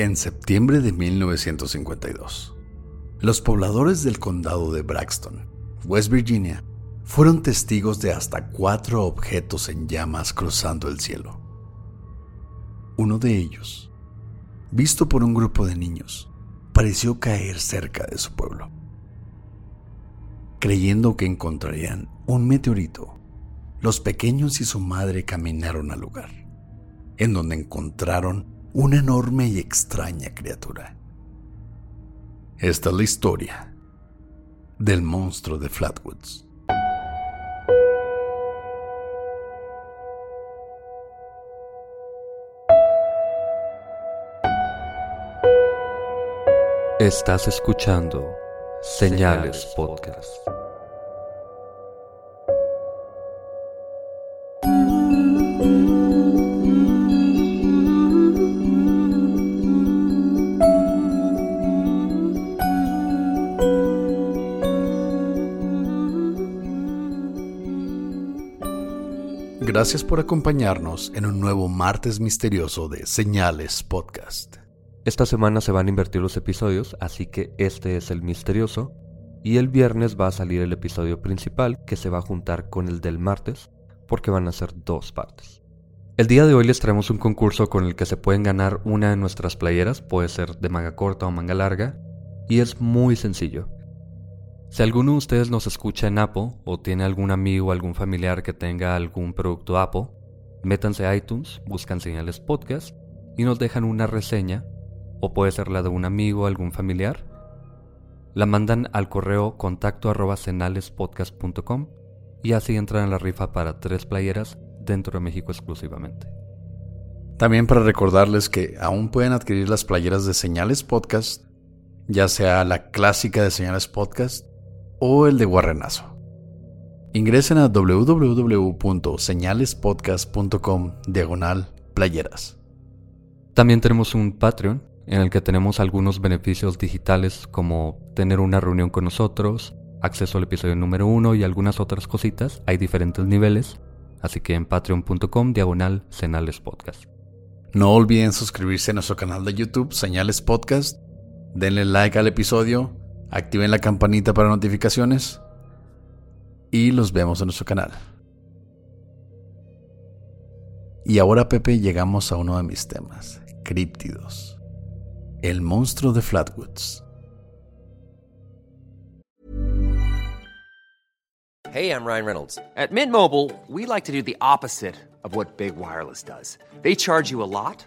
En septiembre de 1952, los pobladores del condado de Braxton, West Virginia, fueron testigos de hasta cuatro objetos en llamas cruzando el cielo. Uno de ellos, visto por un grupo de niños, pareció caer cerca de su pueblo. Creyendo que encontrarían un meteorito, los pequeños y su madre caminaron al lugar, en donde encontraron una enorme y extraña criatura. Esta es la historia del monstruo de Flatwoods. Estás escuchando Señales Podcast. Gracias por acompañarnos en un nuevo martes misterioso de Señales Podcast. Esta semana se van a invertir los episodios, así que este es el misterioso. Y el viernes va a salir el episodio principal que se va a juntar con el del martes, porque van a ser dos partes. El día de hoy les traemos un concurso con el que se pueden ganar una de nuestras playeras, puede ser de manga corta o manga larga, y es muy sencillo. Si alguno de ustedes nos escucha en Apple o tiene algún amigo o algún familiar que tenga algún producto Apple, métanse a iTunes, buscan señales podcast y nos dejan una reseña, o puede ser la de un amigo o algún familiar. La mandan al correo contacto arroba y así entran en la rifa para tres playeras dentro de México exclusivamente. También para recordarles que aún pueden adquirir las playeras de Señales Podcast, ya sea la clásica de Señales Podcast o el de Guarrenazo. Ingresen a www.señalespodcast.com diagonal playeras. También tenemos un Patreon en el que tenemos algunos beneficios digitales como tener una reunión con nosotros, acceso al episodio número uno y algunas otras cositas. Hay diferentes niveles, así que en patreon.com diagonal Señales Podcast. No olviden suscribirse a nuestro canal de YouTube Señales Podcast, denle like al episodio activen la campanita para notificaciones y los vemos en nuestro canal. Y ahora, Pepe, llegamos a uno de mis temas, críptidos. El monstruo de Flatwoods. Hey, I'm Ryan Reynolds. At Mint Mobile, we like to do the opposite of what Big Wireless does. They charge you a lot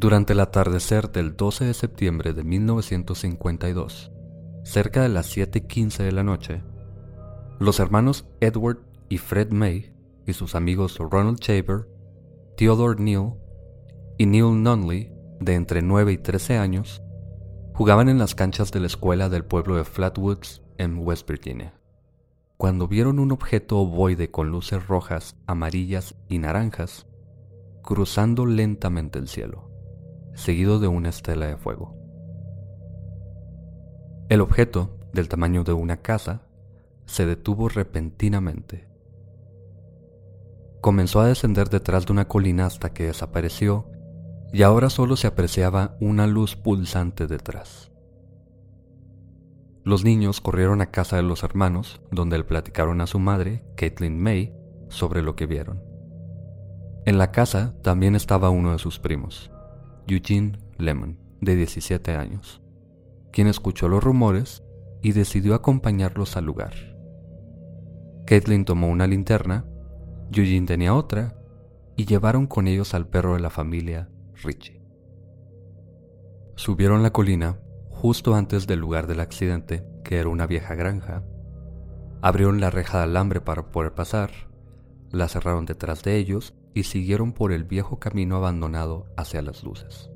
Durante el atardecer del 12 de septiembre de 1952, cerca de las 7.15 de la noche, los hermanos Edward y Fred May y sus amigos Ronald Shaver, Theodore Neal y Neil Nunley, de entre 9 y 13 años, jugaban en las canchas de la escuela del pueblo de Flatwoods en West Virginia, cuando vieron un objeto ovoide con luces rojas, amarillas y naranjas cruzando lentamente el cielo seguido de una estela de fuego. El objeto, del tamaño de una casa, se detuvo repentinamente. Comenzó a descender detrás de una colina hasta que desapareció y ahora solo se apreciaba una luz pulsante detrás. Los niños corrieron a casa de los hermanos, donde le platicaron a su madre, Caitlin May, sobre lo que vieron. En la casa también estaba uno de sus primos, Eugene Lemon, de 17 años, quien escuchó los rumores y decidió acompañarlos al lugar. Caitlin tomó una linterna, Eugene tenía otra, y llevaron con ellos al perro de la familia, Richie. Subieron la colina justo antes del lugar del accidente, que era una vieja granja. Abrieron la reja de alambre para poder pasar, la cerraron detrás de ellos y siguieron por el viejo camino abandonado hacia las luces.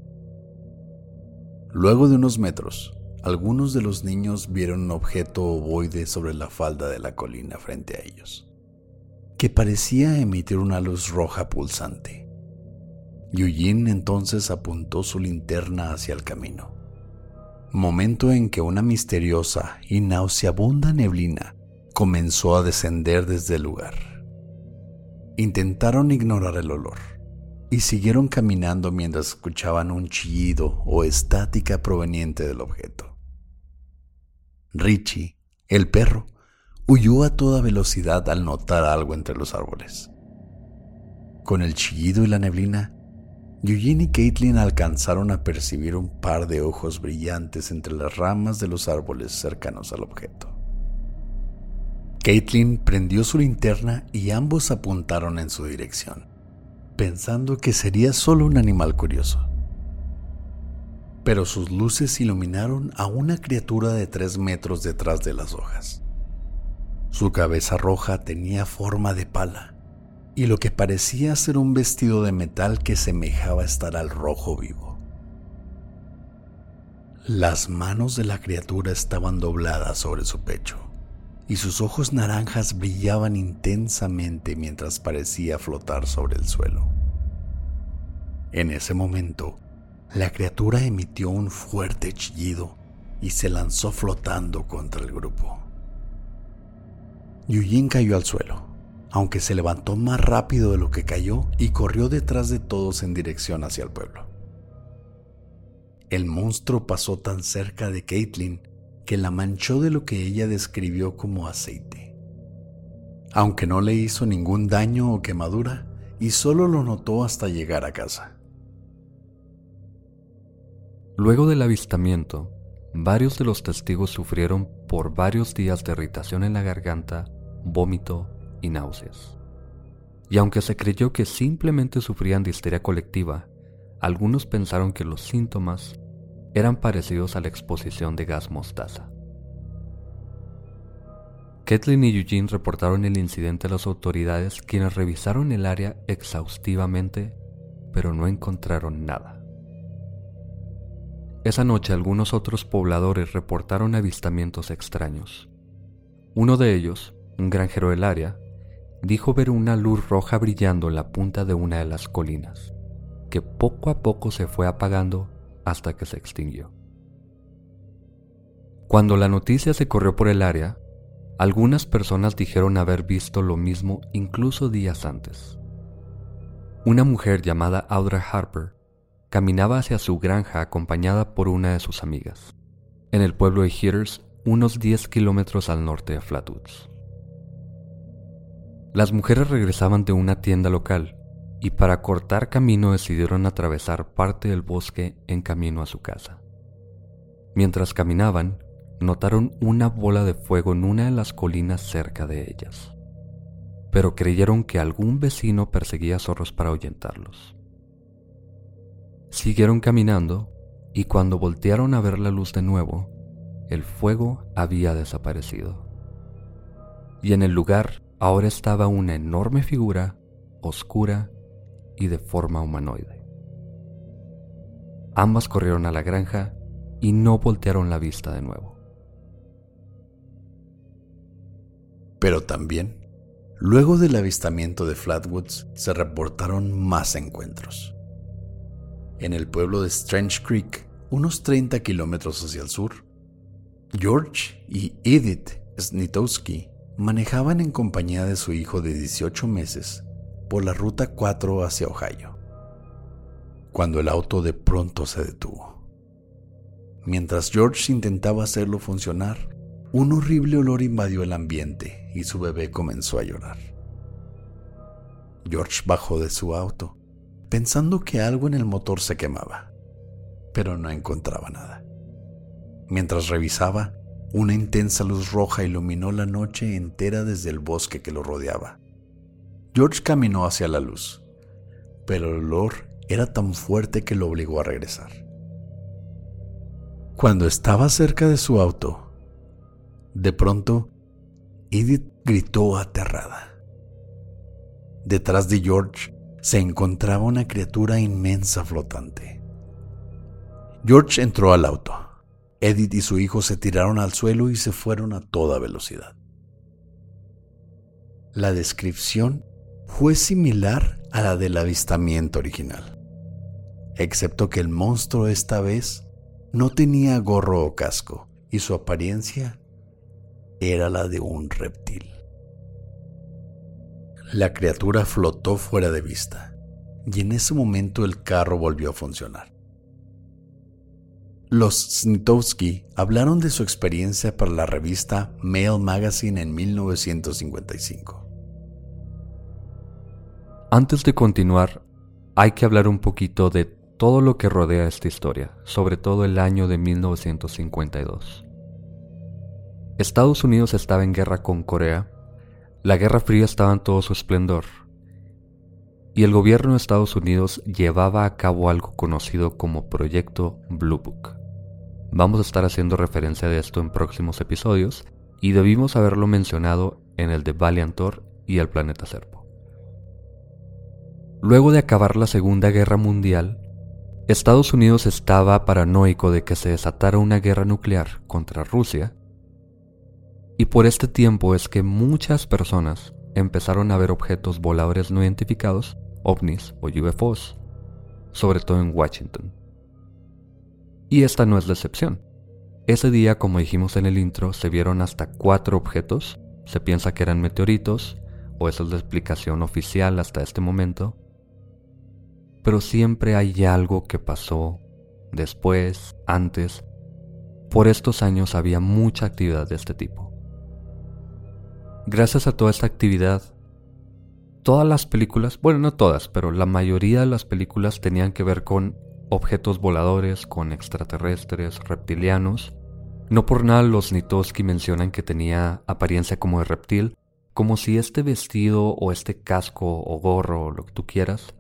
Luego de unos metros, algunos de los niños vieron un objeto ovoide sobre la falda de la colina frente a ellos, que parecía emitir una luz roja pulsante. Eugene entonces apuntó su linterna hacia el camino, momento en que una misteriosa y nauseabunda neblina comenzó a descender desde el lugar. Intentaron ignorar el olor y siguieron caminando mientras escuchaban un chillido o estática proveniente del objeto. Richie, el perro, huyó a toda velocidad al notar algo entre los árboles. Con el chillido y la neblina, Eugene y Caitlin alcanzaron a percibir un par de ojos brillantes entre las ramas de los árboles cercanos al objeto. Caitlin prendió su linterna y ambos apuntaron en su dirección, pensando que sería solo un animal curioso. Pero sus luces iluminaron a una criatura de tres metros detrás de las hojas. Su cabeza roja tenía forma de pala y lo que parecía ser un vestido de metal que semejaba estar al rojo vivo. Las manos de la criatura estaban dobladas sobre su pecho y sus ojos naranjas brillaban intensamente mientras parecía flotar sobre el suelo. En ese momento, la criatura emitió un fuerte chillido y se lanzó flotando contra el grupo. Yuyin cayó al suelo, aunque se levantó más rápido de lo que cayó y corrió detrás de todos en dirección hacia el pueblo. El monstruo pasó tan cerca de Caitlin que la manchó de lo que ella describió como aceite. Aunque no le hizo ningún daño o quemadura, y solo lo notó hasta llegar a casa. Luego del avistamiento, varios de los testigos sufrieron por varios días de irritación en la garganta, vómito y náuseas. Y aunque se creyó que simplemente sufrían de histeria colectiva, algunos pensaron que los síntomas eran parecidos a la exposición de gas mostaza. Kathleen y Eugene reportaron el incidente a las autoridades quienes revisaron el área exhaustivamente, pero no encontraron nada. Esa noche algunos otros pobladores reportaron avistamientos extraños. Uno de ellos, un granjero del área, dijo ver una luz roja brillando en la punta de una de las colinas, que poco a poco se fue apagando hasta que se extinguió. Cuando la noticia se corrió por el área, algunas personas dijeron haber visto lo mismo incluso días antes. Una mujer llamada Audra Harper caminaba hacia su granja acompañada por una de sus amigas, en el pueblo de Heaters, unos 10 kilómetros al norte de Flatwoods. Las mujeres regresaban de una tienda local y para cortar camino decidieron atravesar parte del bosque en camino a su casa. Mientras caminaban, notaron una bola de fuego en una de las colinas cerca de ellas, pero creyeron que algún vecino perseguía zorros para ahuyentarlos. Siguieron caminando y cuando voltearon a ver la luz de nuevo, el fuego había desaparecido. Y en el lugar ahora estaba una enorme figura oscura y de forma humanoide. Ambas corrieron a la granja y no voltearon la vista de nuevo. Pero también, luego del avistamiento de Flatwoods, se reportaron más encuentros. En el pueblo de Strange Creek, unos 30 kilómetros hacia el sur, George y Edith Snitowski manejaban en compañía de su hijo de 18 meses la ruta 4 hacia Ohio, cuando el auto de pronto se detuvo. Mientras George intentaba hacerlo funcionar, un horrible olor invadió el ambiente y su bebé comenzó a llorar. George bajó de su auto, pensando que algo en el motor se quemaba, pero no encontraba nada. Mientras revisaba, una intensa luz roja iluminó la noche entera desde el bosque que lo rodeaba. George caminó hacia la luz, pero el olor era tan fuerte que lo obligó a regresar. Cuando estaba cerca de su auto, de pronto, Edith gritó aterrada. Detrás de George se encontraba una criatura inmensa flotante. George entró al auto. Edith y su hijo se tiraron al suelo y se fueron a toda velocidad. La descripción fue similar a la del avistamiento original, excepto que el monstruo esta vez no tenía gorro o casco y su apariencia era la de un reptil. La criatura flotó fuera de vista y en ese momento el carro volvió a funcionar. Los Snitowski hablaron de su experiencia para la revista Mail Magazine en 1955. Antes de continuar, hay que hablar un poquito de todo lo que rodea esta historia, sobre todo el año de 1952. Estados Unidos estaba en guerra con Corea, la Guerra Fría estaba en todo su esplendor, y el gobierno de Estados Unidos llevaba a cabo algo conocido como Proyecto Blue Book. Vamos a estar haciendo referencia de esto en próximos episodios, y debimos haberlo mencionado en el de Valiantor y el planeta Serpo. Luego de acabar la Segunda Guerra Mundial, Estados Unidos estaba paranoico de que se desatara una guerra nuclear contra Rusia y por este tiempo es que muchas personas empezaron a ver objetos voladores no identificados, ovnis o UFOs, sobre todo en Washington. Y esta no es la excepción. Ese día, como dijimos en el intro, se vieron hasta cuatro objetos. Se piensa que eran meteoritos, o esa es la explicación oficial hasta este momento. Pero siempre hay algo que pasó después, antes. Por estos años había mucha actividad de este tipo. Gracias a toda esta actividad, todas las películas, bueno, no todas, pero la mayoría de las películas tenían que ver con objetos voladores, con extraterrestres, reptilianos. No por nada los Nitoski mencionan que tenía apariencia como de reptil, como si este vestido o este casco o gorro o lo que tú quieras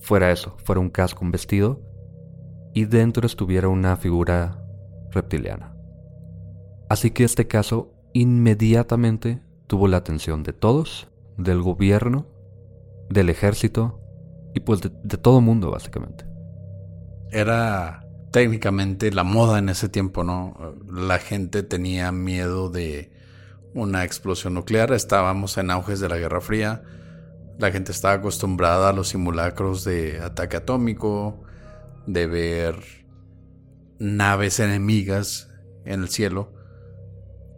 fuera eso, fuera un casco, un vestido, y dentro estuviera una figura reptiliana. Así que este caso inmediatamente tuvo la atención de todos, del gobierno, del ejército y pues de, todo mundo básicamente. Era técnicamente la moda en ese tiempo, ¿no? La gente tenía miedo de una explosión nuclear, estábamos en auges de la Guerra Fría, la gente estaba acostumbrada a los simulacros de ataque atómico, de ver naves enemigas en el cielo.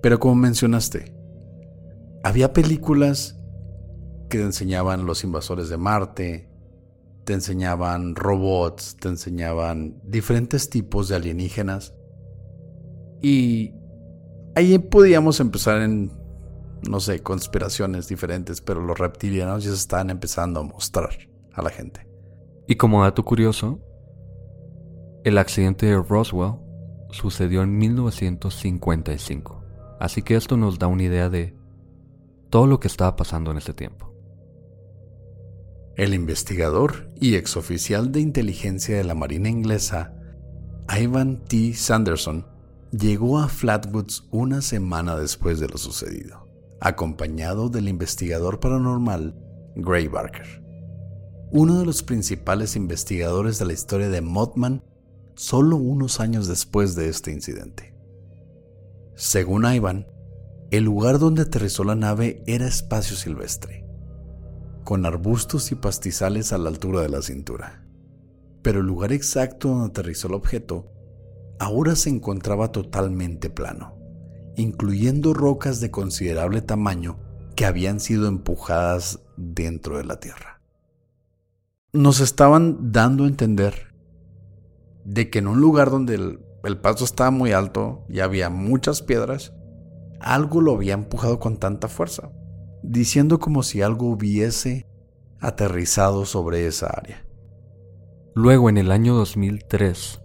Pero como mencionaste, había películas que te enseñaban los invasores de Marte, te enseñaban robots, te enseñaban diferentes tipos de alienígenas. Y ahí podíamos empezar en, no sé, conspiraciones diferentes, pero los reptilianos ya se estaban empezando a mostrar a la gente. Y como dato curioso, el accidente de Roswell sucedió en 1955. Así que esto nos da una idea de todo lo que estaba pasando en ese tiempo. El investigador y exoficial de inteligencia de la Marina inglesa, Ivan T. Sanderson, llegó a Flatwoods una semana después de lo sucedido, acompañado del investigador paranormal Gray Barker, uno de los principales investigadores de la historia de Mothman solo unos años después de este incidente. Según Ivan, el lugar donde aterrizó la nave era espacio silvestre, con arbustos y pastizales a la altura de la cintura. Pero el lugar exacto donde aterrizó el objeto ahora se encontraba totalmente plano, incluyendo rocas de considerable tamaño que habían sido empujadas dentro de la Tierra. Nos estaban dando a entender de que en un lugar donde el el paso estaba muy alto y había muchas piedras. algo lo había empujado con tanta fuerza, diciendo como si algo hubiese aterrizado sobre esa área. Luego, en el año 2003,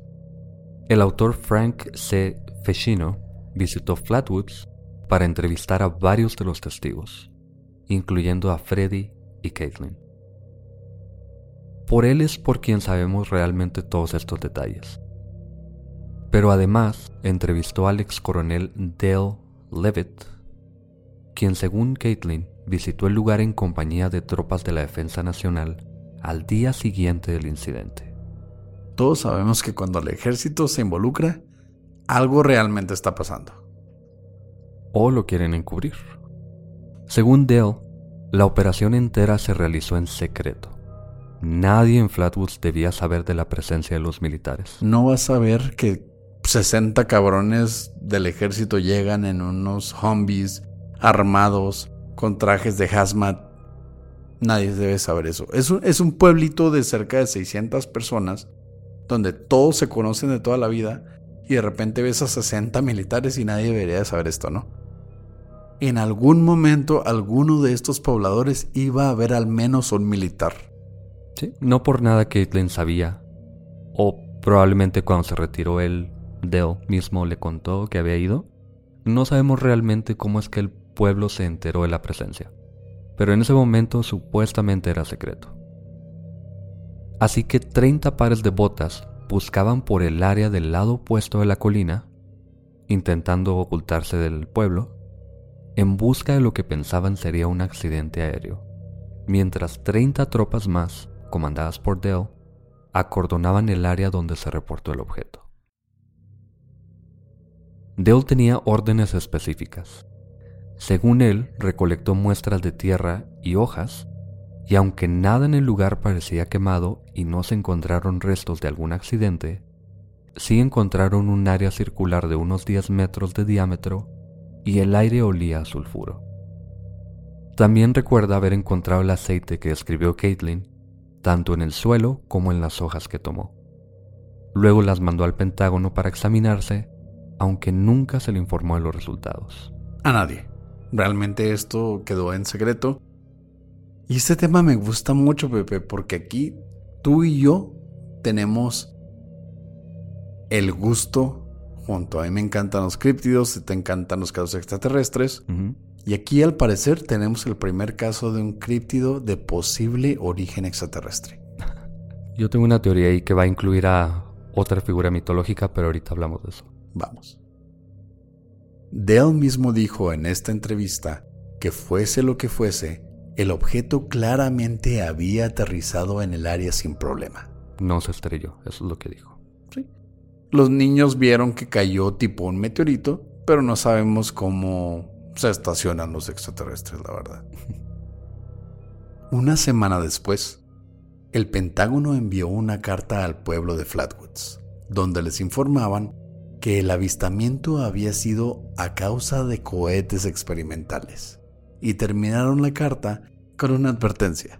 el autor Frank C. Feshino visitó Flatwoods para entrevistar a varios de los testigos, incluyendo a Freddy y Caitlin. Por él es por quien sabemos realmente todos estos detalles. Pero además entrevistó al ex coronel Dale Levitt, quien según Caitlin visitó el lugar en compañía de tropas de la Defensa Nacional al día siguiente del incidente. Todos sabemos que cuando el ejército se involucra, algo realmente está pasando. O lo quieren encubrir. Según Dale, la operación entera se realizó en secreto. Nadie en Flatwoods debía saber de la presencia de los militares. No vas a ver que 60 cabrones del ejército llegan en unos zombies armados con trajes de hazmat. Nadie debe saber eso. Es un, es un pueblito de cerca de 600 personas donde todos se conocen de toda la vida y de repente ves a 60 militares y nadie debería saber esto, ¿no? En algún momento alguno de estos pobladores iba a ver al menos un militar. Sí, no por nada Caitlin sabía, o probablemente cuando se retiró él, Dell mismo le contó que había ido. No sabemos realmente cómo es que el pueblo se enteró de la presencia, pero en ese momento supuestamente era secreto. Así que 30 pares de botas buscaban por el área del lado opuesto de la colina, intentando ocultarse del pueblo, en busca de lo que pensaban sería un accidente aéreo, mientras 30 tropas más, comandadas por Dell, acordonaban el área donde se reportó el objeto. Dell tenía órdenes específicas. Según él, recolectó muestras de tierra y hojas y aunque nada en el lugar parecía quemado y no se encontraron restos de algún accidente, sí encontraron un área circular de unos 10 metros de diámetro y el aire olía a sulfuro. También recuerda haber encontrado el aceite que escribió Caitlin, tanto en el suelo como en las hojas que tomó. Luego las mandó al Pentágono para examinarse, aunque nunca se le informó de los resultados. A nadie. Realmente esto quedó en secreto y este tema me gusta mucho, Pepe, porque aquí tú y yo tenemos el gusto junto. A mí me encantan los críptidos, te encantan los casos extraterrestres. Y aquí al parecer tenemos el primer caso de un críptido de posible origen extraterrestre. Yo tengo una teoría ahí que va a incluir a otra figura mitológica, pero ahorita hablamos de eso. Vamos. Dell mismo dijo en esta entrevista que fuese lo que fuese, el objeto claramente había aterrizado en el área sin problema. No se estrelló, eso es lo que dijo. Sí. Los niños vieron que cayó tipo un meteorito, pero no sabemos cómo se estacionan los extraterrestres, la verdad. Una semana después, el Pentágono envió una carta al pueblo de Flatwoods, donde les informaban que el avistamiento había sido a causa de cohetes experimentales y terminaron la carta con una advertencia.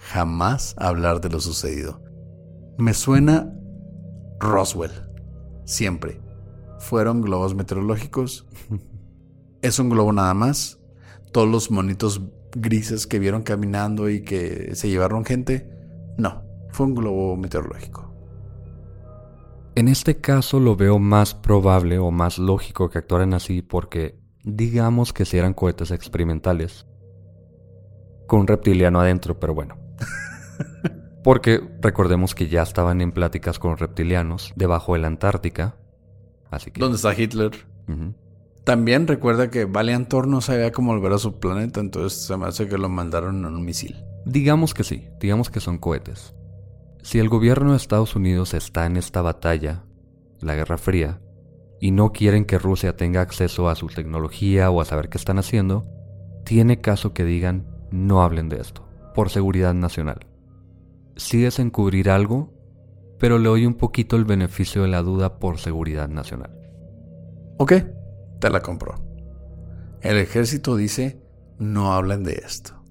Jamás hablar de lo sucedido. Me suena Roswell. Siempre. Fueron globos meteorológicos. es un globo nada más. Todos los monitos grises que vieron caminando y que se llevaron gente. No, fue un globo meteorológico. En este caso lo veo más probable o más lógico que actuaran así porque digamos que si eran cohetes experimentales. Con un reptiliano adentro, pero bueno. Porque recordemos que ya estaban en pláticas con reptilianos debajo de la Antártica. Así que... ¿Dónde está Hitler? También recuerda que Valiantor no sabía cómo volver a su planeta, entonces se me hace que lo mandaron en un misil. Digamos que sí, digamos que son cohetes. Si el gobierno de Estados Unidos está en esta batalla, la Guerra Fría, y no quieren que Rusia tenga acceso a su tecnología o a saber qué están haciendo, tiene caso que digan no hablen de esto, por seguridad nacional. Sí es encubrir algo, pero le doy un poquito el beneficio de la duda por seguridad nacional. Ok, te la compro. El ejército dice no hablen de esto.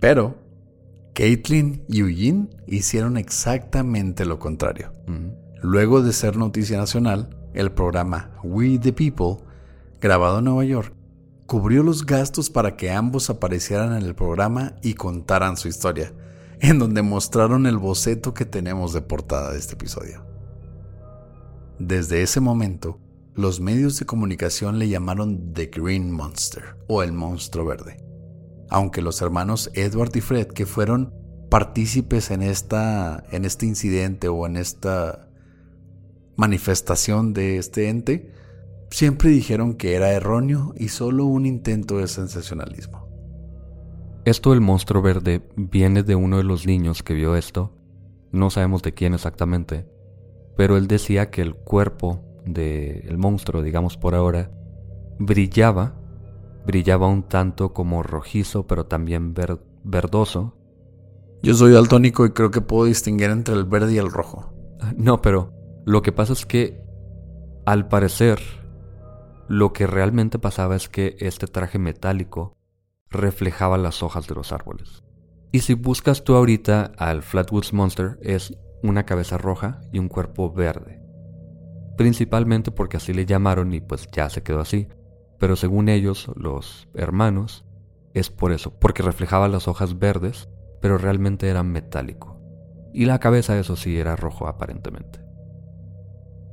Pero Caitlin y Eugene hicieron exactamente lo contrario. Luego de ser noticia nacional, el programa We the People grabado en Nueva York, cubrió los gastos para que ambos aparecieran en el programa y contaran su historia, en donde mostraron el boceto que tenemos de portada de este episodio. Desde ese momento, los medios de comunicación le llamaron The Green Monster o el monstruo verde, aunque los hermanos Edward y Fred, que fueron partícipes en, esta, en este incidente o en esta manifestación de este ente, siempre dijeron que era erróneo y solo un intento de sensacionalismo. Esto del monstruo verde viene de uno de los niños que vio esto, no sabemos de quién exactamente, pero él decía que el cuerpo del monstruo, digamos por ahora, brillaba, brillaba un tanto como rojizo, pero también verdoso. Yo soy daltónico y creo que puedo distinguir entre el verde y el rojo. No, pero lo que pasa es que, al parecer, lo que realmente pasaba es que este traje metálico reflejaba las hojas de los árboles. Y si buscas tú ahorita al Flatwoods Monster, es una cabeza roja y un cuerpo verde. Principalmente porque así le llamaron y pues ya se quedó así. Pero según ellos, los hermanos, es por eso, porque reflejaba las hojas verdes, pero realmente era metálico. Y la cabeza, eso sí, era rojo aparentemente.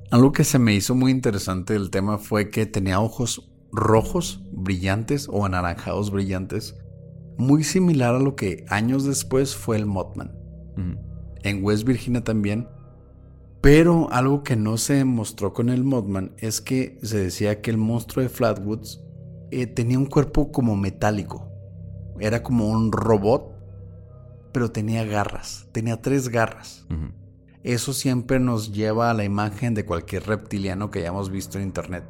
Algo que se me hizo muy interesante del tema fue que tenía ojos rojos brillantes o anaranjados brillantes, muy similar a lo que años después fue el Mothman. En West Virginia también. Pero algo que no se mostró con el Mothman es que se decía que el monstruo de Flatwoods eh, tenía un cuerpo como metálico. Era como un robot, pero tenía garras. Tenía tres garras. Eso siempre nos lleva a la imagen de cualquier reptiliano que hayamos visto en internet.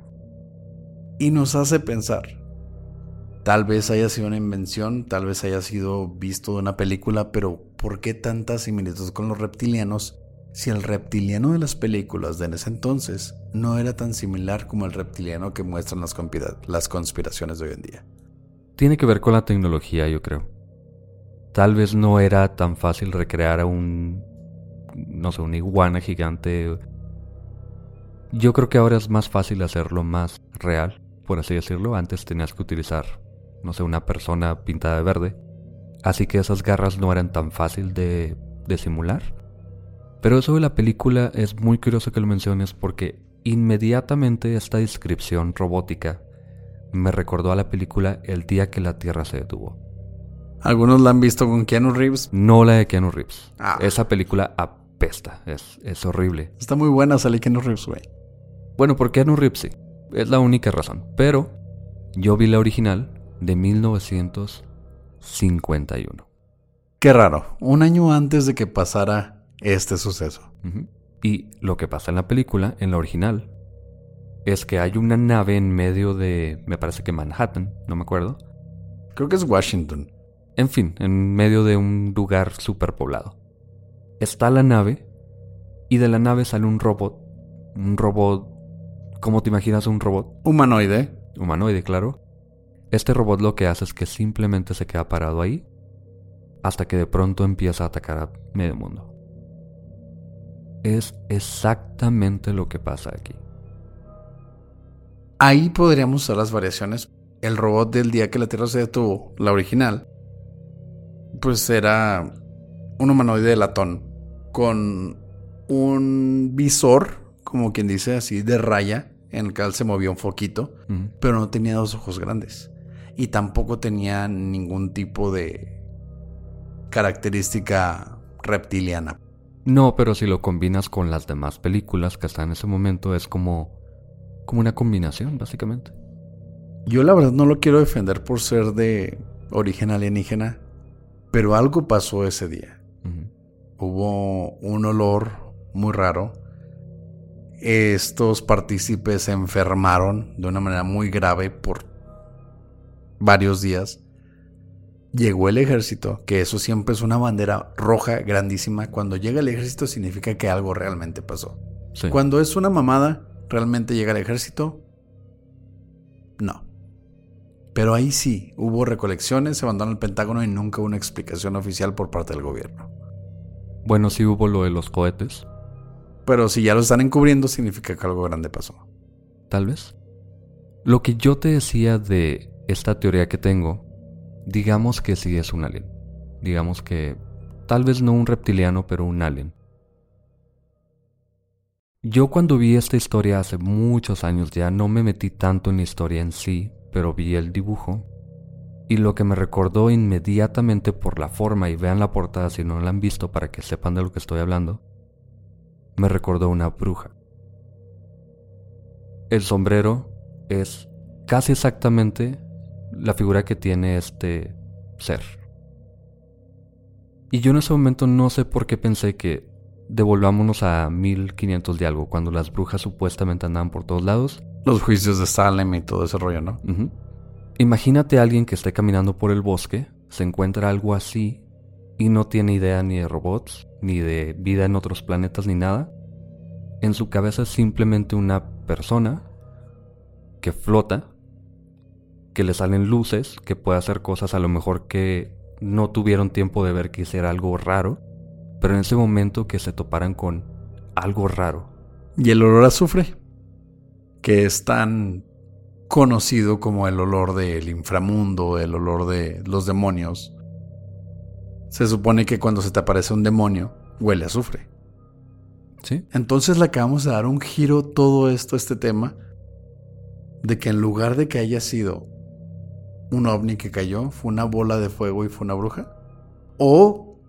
Y nos hace pensar. Tal vez haya sido una invención, tal vez haya sido visto de una película, pero ¿por qué tanta similitud con los reptilianos si el reptiliano de las películas de ese entonces no era tan similar como el reptiliano que muestran las, las conspiraciones de hoy en día? Tiene que ver con la tecnología, yo creo. Tal vez no era tan fácil recrear a un no sé, una iguana gigante. Yo creo que ahora es más fácil hacerlo más real, por así decirlo. Antes tenías que utilizar, no sé, una persona pintada de verde. Así que esas garras no eran tan fácil de, de simular. Pero eso de la película es muy curioso que lo menciones porque inmediatamente esta descripción robótica me recordó a la película El día que la Tierra se detuvo. ¿Algunos la han visto con Keanu Reeves? No la de Keanu Reeves. Ah. Esa película apesta, es, es horrible. Está muy buena salir Keanu Reeves, güey. Bueno, por Keanu Reeves sí. Es la única razón. Pero yo vi la original de 1951. Qué raro. Un año antes de que pasara este suceso. Y lo que pasa en la película, en la original, es que hay una nave en medio de, me parece que Manhattan, no me acuerdo. Creo que es Washington. En fin, en medio de un lugar superpoblado. Está la nave y de la nave sale un robot. Un robot... ¿Cómo te imaginas un robot? Humanoide. Humanoide, claro. Este robot lo que hace es que simplemente se queda parado ahí hasta que de pronto empieza a atacar a medio mundo. Es exactamente lo que pasa aquí. Ahí podríamos usar las variaciones. El robot del día que la Tierra se detuvo, la original, pues era un humanoide de latón con un visor, como quien dice así, de raya, en el cual se movía un foquito, pero no tenía dos ojos grandes. Y tampoco tenía ningún tipo de característica reptiliana. No, pero si lo combinas con las demás películas que están en ese momento, es como, como una combinación, básicamente. Yo la verdad no lo quiero defender por ser de origen alienígena, pero algo pasó ese día. Hubo un olor muy raro. Estos partícipes se enfermaron de una manera muy grave por varios días. Llegó el ejército, que eso siempre es una bandera roja grandísima. Cuando llega el ejército significa que algo realmente pasó. Cuando es una mamada, realmente llega el ejército. No. Pero ahí sí, hubo recolecciones, se mandaron al Pentágono y nunca hubo una explicación oficial por parte del gobierno. Bueno, sí hubo lo de los cohetes. Pero si ya lo están encubriendo, significa que algo grande pasó. Tal vez. Lo que yo te decía de esta teoría que tengo, digamos que sí es un alien. Digamos que tal vez no un reptiliano, pero un alien. Yo cuando vi esta historia hace muchos años ya no me metí tanto en la historia en sí, pero vi el dibujo. Y lo que me recordó inmediatamente por la forma, y vean la portada si no la han visto para que sepan de lo que estoy hablando, me recordó una bruja. El sombrero es casi exactamente la figura que tiene este ser. Y yo en ese momento no sé por qué pensé que devolvámonos a 1500 de algo, cuando las brujas supuestamente andaban por todos lados. Los juicios de Salem y todo ese rollo, ¿no? Imagínate a alguien que esté caminando por el bosque, se encuentra algo así y no tiene idea ni de robots, ni de vida en otros planetas, ni nada. En su cabeza es simplemente una persona que flota, que le salen luces, que puede hacer cosas a lo mejor que no tuvieron tiempo de ver que hiciera algo raro, pero en ese momento que se toparan con algo raro. Y el olor a azufre, que es tan conocido como el olor del inframundo, el olor de los demonios. Se supone que cuando se te aparece un demonio, huele a azufre. ¿Sí? Entonces le acabamos de dar un giro todo esto, este tema, de que en lugar de que haya sido un ovni que cayó, fue una bola de fuego y fue una bruja. O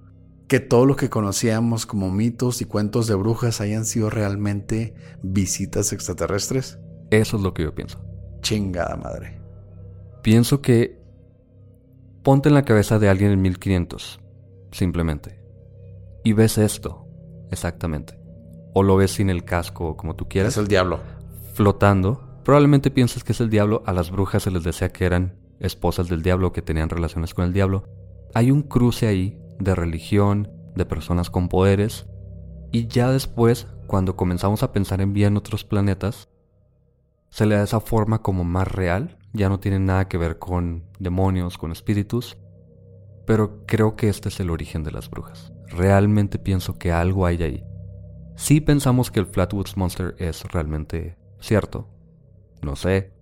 que todo lo que conocíamos como mitos y cuentos de brujas hayan sido realmente visitas extraterrestres. Eso es lo que yo pienso. Chingada madre. Pienso que ponte en la cabeza de alguien en 1500, simplemente. Y ves esto, exactamente. O lo ves sin el casco, como tú quieras. Es el diablo. Flotando. Probablemente pienses que es el diablo. A las brujas se les decía que eran esposas del diablo, que tenían relaciones con el diablo. Hay un cruce ahí de religión, de personas con poderes. Y ya después, cuando comenzamos a pensar en vida en otros planetas, se le da esa forma como más real, ya no tiene nada que ver con demonios, con espíritus, pero creo que este es el origen de las brujas. Realmente pienso que algo hay ahí. Si pensamos que el Flatwoods Monster es realmente cierto, no sé,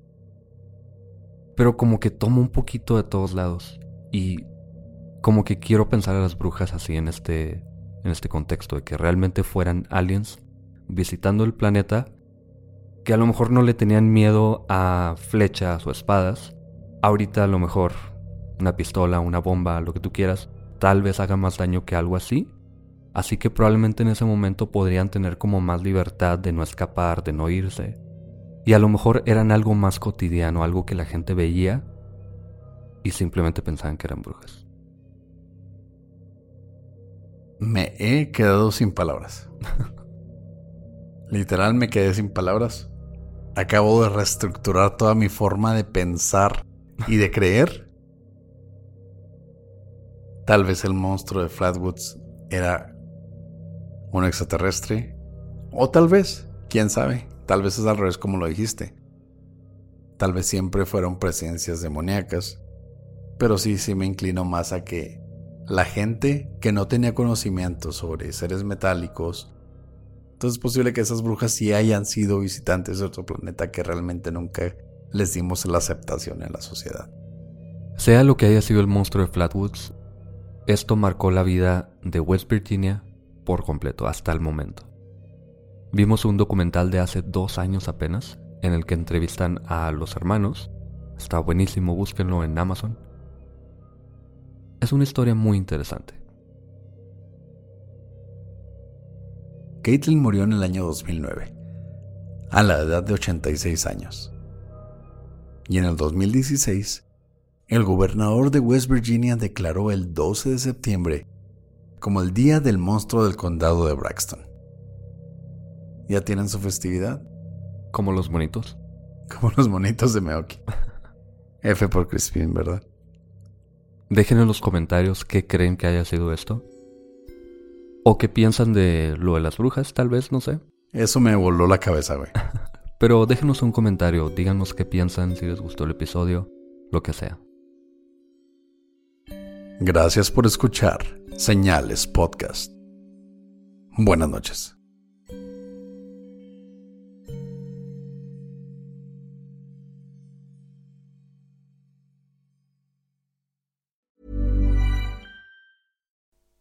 pero como que tomo un poquito de todos lados y como que quiero pensar a las brujas así en este en este contexto de que realmente fueran aliens visitando el planeta que a lo mejor no le tenían miedo a flechas o espadas, ahorita a lo mejor una pistola, una bomba, lo que tú quieras, tal vez haga más daño que algo así. Así que probablemente en ese momento podrían tener como más libertad de no escapar, de no irse. Y a lo mejor eran algo más cotidiano, algo que la gente veía y simplemente pensaban que eran brujas. Me he quedado sin palabras. Literal me quedé sin palabras acabo de reestructurar toda mi forma de pensar y de creer. Tal vez el monstruo de Flatwoods era un extraterrestre. O tal vez, quién sabe, tal vez es al revés como lo dijiste. Tal vez siempre fueron presencias demoníacas. Pero sí, sí me inclino más a que la gente que no tenía conocimiento sobre seres metálicos entonces es posible que esas brujas sí hayan sido visitantes de otro planeta que realmente nunca les dimos la aceptación en la sociedad. Sea lo que haya sido el monstruo de Flatwoods, esto marcó la vida de West Virginia por completo hasta el momento. Vimos un documental de hace dos años apenas en el que entrevistan a los hermanos. Está buenísimo, búsquenlo en Amazon. Es una historia muy interesante. Caitlin murió en el año 2009, a la edad de 86 años. Y en el 2016, el gobernador de West Virginia declaró el 12 de septiembre como el Día del Monstruo del Condado de Braxton. ¿Ya tienen su festividad? Como los monitos. Como los monitos de Meoki. F por Crispin, ¿verdad? Dejen en los comentarios qué creen que haya sido esto. O qué piensan de lo de las brujas, tal vez, no sé. Eso me voló la cabeza, güey. Pero déjenos un comentario, díganos qué piensan, si les gustó el episodio, lo que sea. Gracias por escuchar Señales Podcast. Buenas noches.